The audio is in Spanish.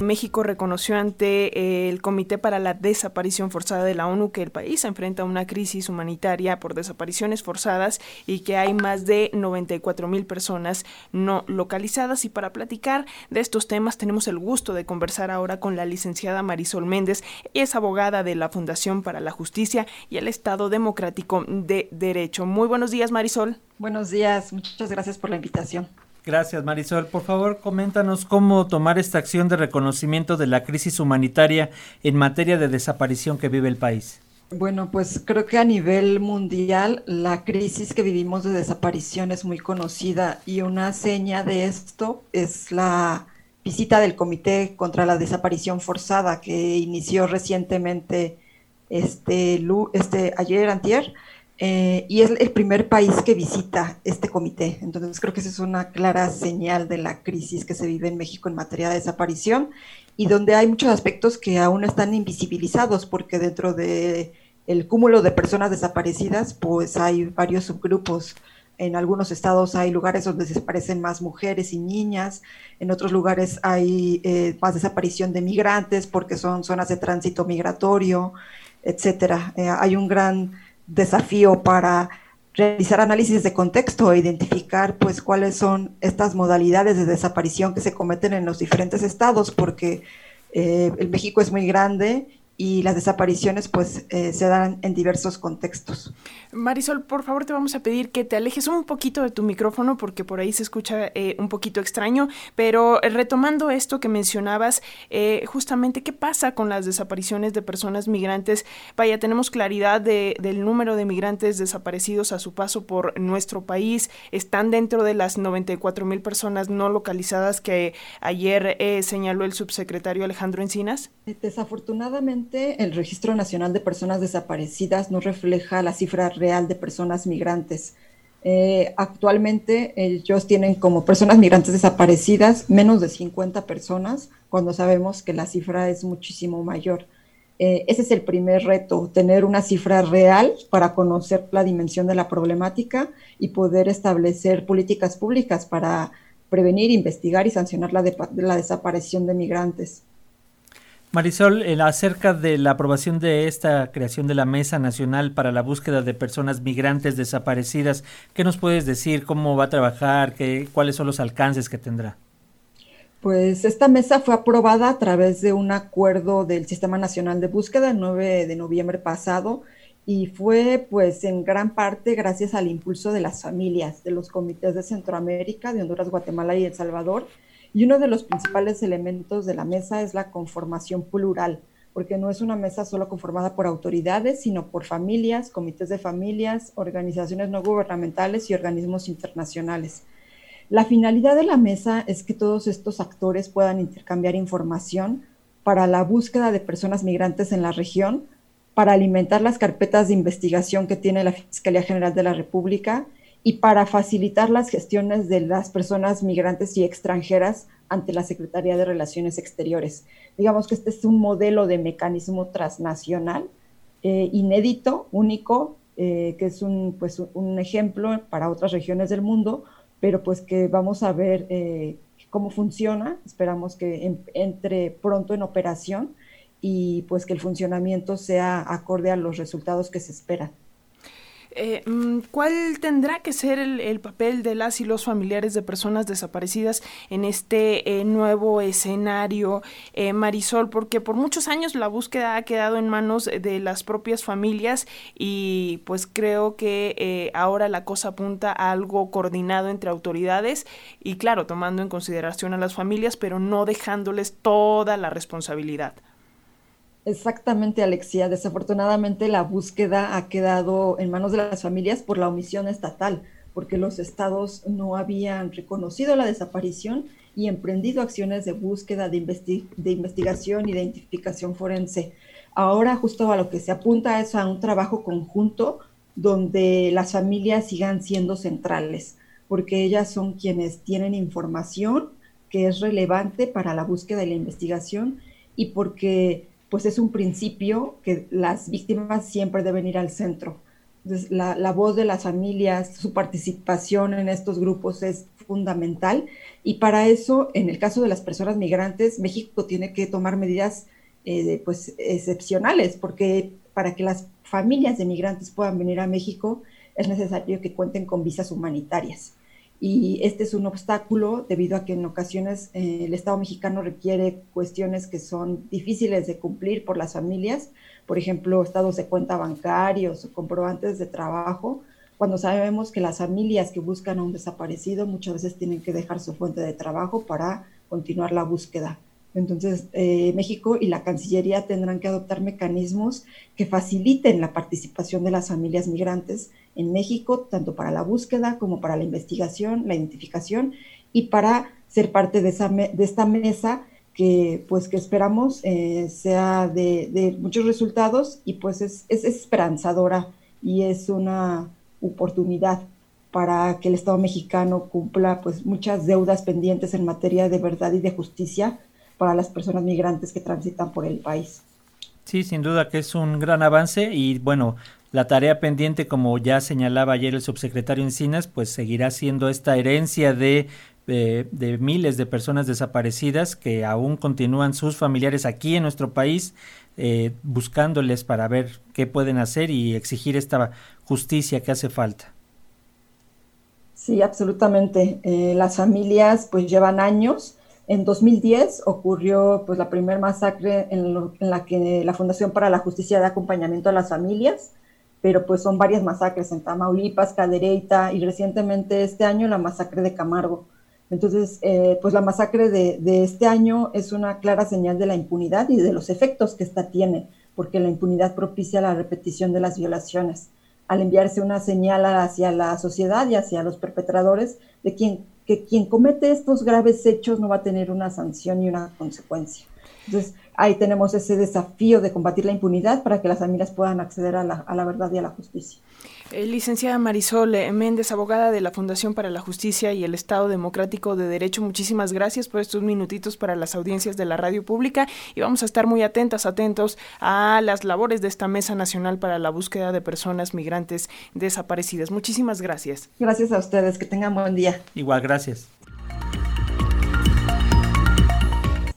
México reconoció ante eh, el Comité para la Desaparición Forzada de la ONU que el país enfrenta una crisis humanitaria por desapariciones forzadas y que hay más de 94 mil personas no localizadas. Y para platicar de estos temas tenemos el gusto de conversar ahora con la licenciada Marisol Méndez. Es abogada de la Fundación para la Justicia y el Estado Democrático de Derecho. Muy buenos días, Marisol. Buenos días, muchas gracias por la invitación. Gracias, Marisol. Por favor, coméntanos cómo tomar esta acción de reconocimiento de la crisis humanitaria en materia de desaparición que vive el país. Bueno, pues creo que a nivel mundial la crisis que vivimos de desaparición es muy conocida y una seña de esto es la visita del Comité contra la Desaparición Forzada que inició recientemente este, este ayer antier eh, y es el primer país que visita este comité. Entonces creo que esa es una clara señal de la crisis que se vive en México en materia de desaparición y donde hay muchos aspectos que aún están invisibilizados porque dentro de el cúmulo de personas desaparecidas pues hay varios subgrupos. En algunos estados hay lugares donde desaparecen más mujeres y niñas, en otros lugares hay eh, más desaparición de migrantes porque son zonas de tránsito migratorio, etcétera. Eh, hay un gran desafío para realizar análisis de contexto e identificar pues cuáles son estas modalidades de desaparición que se cometen en los diferentes estados, porque eh, el México es muy grande y las desapariciones pues eh, se dan en diversos contextos. Marisol, por favor te vamos a pedir que te alejes un poquito de tu micrófono porque por ahí se escucha eh, un poquito extraño, pero eh, retomando esto que mencionabas, justamente qué pasa con las desapariciones de personas migrantes. Vaya, tenemos claridad de, del número de migrantes desaparecidos a su paso por nuestro país, están dentro de las 94 mil personas no localizadas que ayer señaló el subsecretario Alejandro Encinas. Desafortunadamente, el Registro Nacional de Personas Desaparecidas no refleja la cifra real de personas migrantes. Eh, actualmente ellos tienen como personas migrantes desaparecidas menos de 50 personas, cuando sabemos que la cifra es muchísimo mayor. Eh, ese es el primer reto, tener una cifra real para conocer la dimensión de la problemática y poder establecer políticas públicas para prevenir, investigar y sancionar la, la desaparición de migrantes. Marisol, acerca de la aprobación de esta creación de la Mesa Nacional para la Búsqueda de Personas Migrantes Desaparecidas, ¿qué nos puedes decir? ¿Cómo va a trabajar? ¿Qué, ¿Cuáles son los alcances que tendrá? Pues esta mesa fue aprobada a través de un acuerdo del Sistema Nacional de Búsqueda el 9 de noviembre pasado y fue pues en gran parte gracias al impulso de las familias, de los comités de Centroamérica, de Honduras, Guatemala y El Salvador, y uno de los principales elementos de la mesa es la conformación plural, porque no es una mesa solo conformada por autoridades, sino por familias, comités de familias, organizaciones no gubernamentales y organismos internacionales. La finalidad de la mesa es que todos estos actores puedan intercambiar información para la búsqueda de personas migrantes en la región, para alimentar las carpetas de investigación que tiene la Fiscalía General de la República y para facilitar las gestiones de las personas migrantes y extranjeras ante la Secretaría de Relaciones Exteriores. Digamos que este es un modelo de mecanismo transnacional eh, inédito, único, eh, que es un, pues, un ejemplo para otras regiones del mundo, pero pues que vamos a ver eh, cómo funciona. Esperamos que entre pronto en operación y pues que el funcionamiento sea acorde a los resultados que se esperan. Eh, mm, ¿Cuál tendrá que ser el, papel de las y los familiares de personas desaparecidas en este eh, nuevo escenario, eh, Marisol? Porque por muchos años la búsqueda ha quedado en manos de las propias familias y pues creo que ahora la cosa apunta a algo coordinado entre autoridades y claro, tomando en consideración a las familias, pero no dejándoles toda la responsabilidad. Exactamente, Alexia. Desafortunadamente la búsqueda ha quedado en manos de las familias por la omisión estatal, porque los estados no habían reconocido la desaparición y emprendido acciones de búsqueda, de, investigación y de identificación forense. Ahora justo a lo que se apunta es a un trabajo conjunto donde las familias sigan siendo centrales, porque ellas son quienes tienen información que es relevante para la búsqueda y la investigación y porque pues es un principio que las víctimas siempre deben ir al centro. La, voz de las familias, su participación en estos grupos es fundamental y para eso, en el caso de las personas migrantes, México tiene que tomar medidas eh, pues, excepcionales, porque para que las familias de migrantes puedan venir a México es necesario que cuenten con visas humanitarias. Y este es un obstáculo debido a que en ocasiones eh, el Estado mexicano requiere cuestiones que son difíciles de cumplir por las familias, por ejemplo, estados de cuenta bancarios o comprobantes de trabajo, cuando sabemos que las familias que buscan a un desaparecido muchas veces tienen que dejar su fuente de trabajo para continuar la búsqueda. Entonces, eh, México y la Cancillería tendrán que adoptar mecanismos que faciliten la participación de las familias migrantes en México, tanto para la búsqueda como para la investigación, la identificación y para ser parte de, esa de esta mesa que pues que esperamos eh, sea de, muchos resultados y pues es, es esperanzadora y es una oportunidad para que el Estado mexicano cumpla pues muchas deudas pendientes en materia de verdad y de justicia para las personas migrantes que transitan por el país. Sí, sin duda que es un gran avance y bueno, la tarea pendiente, como ya señalaba ayer el subsecretario Encinas, pues seguirá siendo esta herencia de, de, miles de personas desaparecidas que aún continúan sus familiares aquí en nuestro país eh, buscándoles para ver qué pueden hacer y exigir esta justicia que hace falta. Sí, absolutamente. Eh, las familias pues llevan años. En 2010 ocurrió pues la primera masacre en, la que la Fundación para la Justicia de Acompañamiento a las Familias, pero pues son varias masacres en Tamaulipas, Cadereyta y recientemente este año la masacre de Camargo. Entonces, eh, pues la masacre de, este año es una clara señal de la impunidad y de los efectos que esta tiene, porque la impunidad propicia la repetición de las violaciones, al enviarse una señal hacia la sociedad y hacia los perpetradores de quien, que quien comete estos graves hechos no va a tener una sanción y una consecuencia. Entonces, ahí tenemos ese desafío de combatir la impunidad para que las familias puedan acceder a la, a la verdad y a la justicia. Eh, licenciada Marisol eh, Méndez, abogada de la Fundación para la Justicia y el Estado Democrático de Derecho, muchísimas gracias por estos minutitos para las audiencias de la radio pública y vamos a estar muy atentas, atentos a las labores de esta Mesa Nacional para la Búsqueda de Personas Migrantes Desaparecidas. Muchísimas gracias. Gracias a ustedes, que tengan buen día. Igual, gracias.